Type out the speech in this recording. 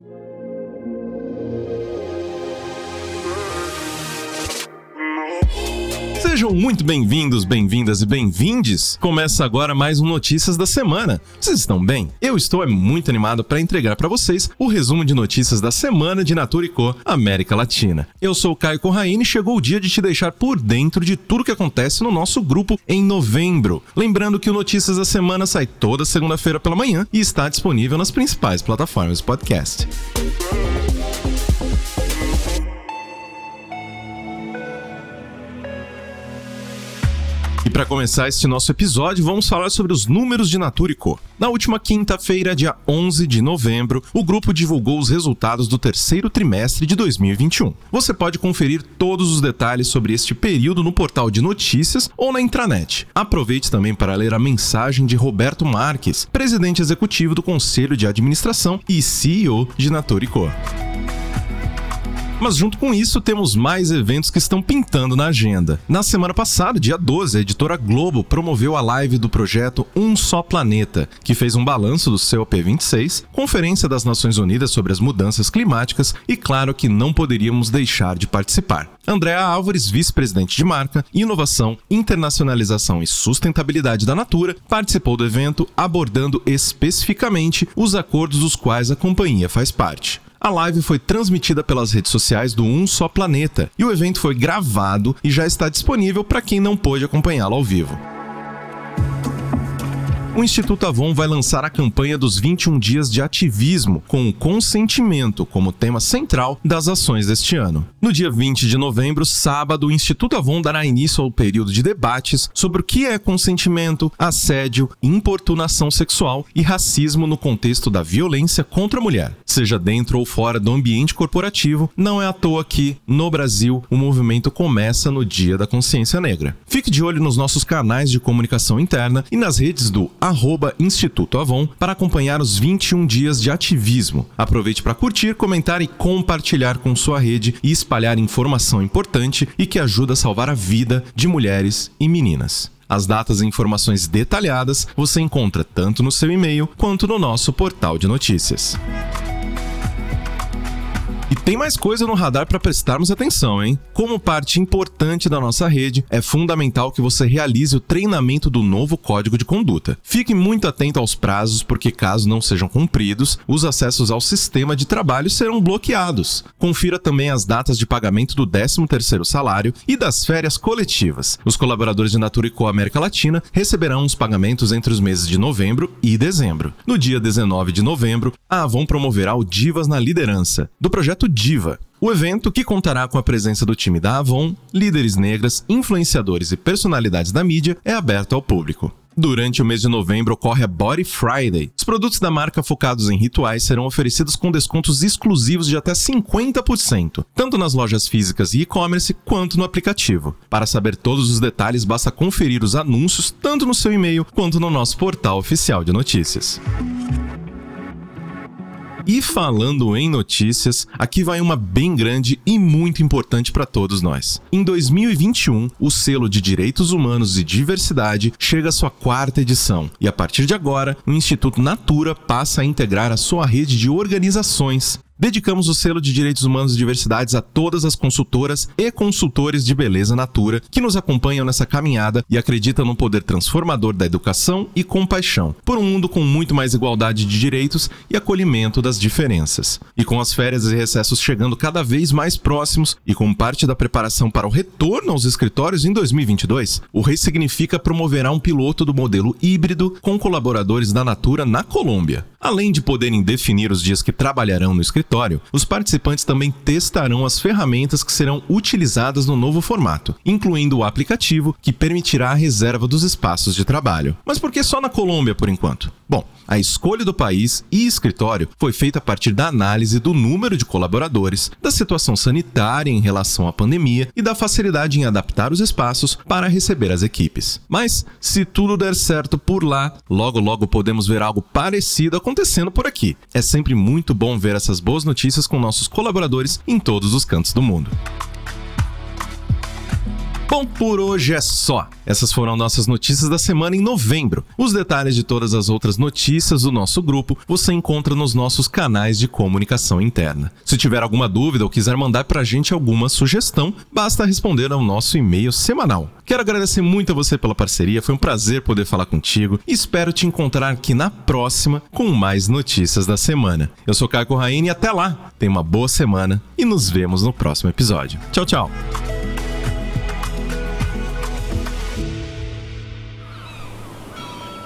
thank you Sejam muito bem-vindos, bem-vindas e bem-vindes. Começa agora mais um Notícias da Semana. Vocês estão bem? Eu estou é muito animado para entregar para vocês o resumo de notícias da semana de Natura Co América Latina. Eu sou o Caio Corraine e chegou o dia de te deixar por dentro de tudo que acontece no nosso grupo em novembro. Lembrando que o Notícias da Semana sai toda segunda-feira pela manhã e está disponível nas principais plataformas de podcast. Para começar este nosso episódio, vamos falar sobre os números de Naturico. Na última quinta-feira, dia 11 de novembro, o grupo divulgou os resultados do terceiro trimestre de 2021. Você pode conferir todos os detalhes sobre este período no portal de notícias ou na intranet. Aproveite também para ler a mensagem de Roberto Marques, presidente executivo do Conselho de Administração e CEO de Naturico. Mas junto com isso, temos mais eventos que estão pintando na agenda. Na semana passada, dia 12, a editora Globo promoveu a live do projeto Um Só Planeta, que fez um balanço do COP26, Conferência das Nações Unidas sobre as Mudanças Climáticas e, claro, que não poderíamos deixar de participar. Andréa Álvares, vice-presidente de marca, inovação, internacionalização e sustentabilidade da Natura, participou do evento abordando especificamente os acordos dos quais a companhia faz parte. A live foi transmitida pelas redes sociais do Um Só Planeta e o evento foi gravado e já está disponível para quem não pôde acompanhá-lo ao vivo o Instituto Avon vai lançar a campanha dos 21 dias de ativismo, com o consentimento como tema central das ações deste ano. No dia 20 de novembro, sábado, o Instituto Avon dará início ao período de debates sobre o que é consentimento, assédio, importunação sexual e racismo no contexto da violência contra a mulher. Seja dentro ou fora do ambiente corporativo, não é à toa que, no Brasil, o movimento começa no Dia da Consciência Negra. Fique de olho nos nossos canais de comunicação interna e nas redes do arroba Instituto Avon para acompanhar os 21 dias de ativismo. Aproveite para curtir, comentar e compartilhar com sua rede e espalhar informação importante e que ajuda a salvar a vida de mulheres e meninas. As datas e informações detalhadas você encontra tanto no seu e-mail quanto no nosso portal de notícias. E tem mais coisa no radar para prestarmos atenção, hein? Como parte importante da nossa rede, é fundamental que você realize o treinamento do novo código de conduta. Fique muito atento aos prazos, porque caso não sejam cumpridos, os acessos ao sistema de trabalho serão bloqueados. Confira também as datas de pagamento do 13º salário e das férias coletivas. Os colaboradores de Natura Co América Latina receberão os pagamentos entre os meses de novembro e dezembro. No dia 19 de novembro, a Avon promoverá o Divas na Liderança, do projeto projeto Diva. O evento, que contará com a presença do time da Avon, líderes negras, influenciadores e personalidades da mídia, é aberto ao público. Durante o mês de novembro ocorre a Body Friday. Os produtos da marca focados em rituais serão oferecidos com descontos exclusivos de até 50%, tanto nas lojas físicas e e-commerce quanto no aplicativo. Para saber todos os detalhes, basta conferir os anúncios tanto no seu e-mail quanto no nosso portal oficial de notícias. E falando em notícias, aqui vai uma bem grande e muito importante para todos nós. Em 2021, o selo de Direitos Humanos e Diversidade chega à sua quarta edição, e a partir de agora, o Instituto Natura passa a integrar a sua rede de organizações Dedicamos o selo de Direitos Humanos e Diversidades a todas as consultoras e consultores de beleza natura que nos acompanham nessa caminhada e acreditam no poder transformador da educação e compaixão por um mundo com muito mais igualdade de direitos e acolhimento das diferenças. E com as férias e recessos chegando cada vez mais próximos e como parte da preparação para o retorno aos escritórios em 2022, o Rei Significa promoverá um piloto do modelo híbrido com colaboradores da Natura na Colômbia. Além de poderem definir os dias que trabalharão no escritório, os participantes também testarão as ferramentas que serão utilizadas no novo formato, incluindo o aplicativo que permitirá a reserva dos espaços de trabalho. Mas por que só na Colômbia por enquanto? Bom, a escolha do país e escritório foi feita a partir da análise do número de colaboradores, da situação sanitária em relação à pandemia e da facilidade em adaptar os espaços para receber as equipes. Mas, se tudo der certo por lá, logo logo podemos ver algo parecido acontecendo por aqui. É sempre muito bom ver essas boas notícias com nossos colaboradores em todos os cantos do mundo. Bom, por hoje é só. Essas foram nossas notícias da semana em novembro. Os detalhes de todas as outras notícias do nosso grupo você encontra nos nossos canais de comunicação interna. Se tiver alguma dúvida ou quiser mandar pra gente alguma sugestão, basta responder ao nosso e-mail semanal. Quero agradecer muito a você pela parceria, foi um prazer poder falar contigo e espero te encontrar aqui na próxima com mais notícias da semana. Eu sou Caio Raine e até lá. Tenha uma boa semana e nos vemos no próximo episódio. Tchau, tchau.